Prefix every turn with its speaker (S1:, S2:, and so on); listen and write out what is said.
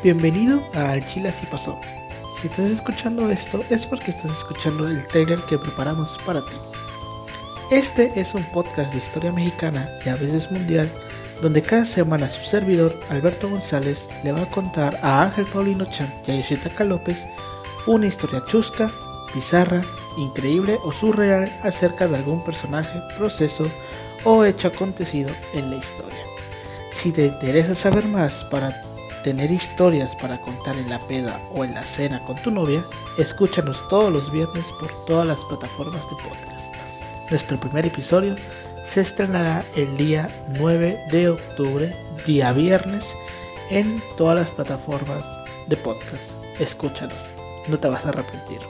S1: Bienvenido a Al Chile Pasó. Si estás escuchando esto es porque estás escuchando el trailer que preparamos para ti. Este es un podcast de historia mexicana y a veces mundial, donde cada semana su servidor, Alberto González, le va a contar a Ángel Paulino Chan y a Yoshitaka López una historia chusca, bizarra, increíble o surreal acerca de algún personaje, proceso o hecho acontecido en la historia. Si te interesa saber más para tener historias para contar en la peda o en la cena con tu novia, escúchanos todos los viernes por todas las plataformas de podcast. Nuestro primer episodio se estrenará el día 9 de octubre, día viernes, en todas las plataformas de podcast. Escúchanos, no te vas a arrepentir.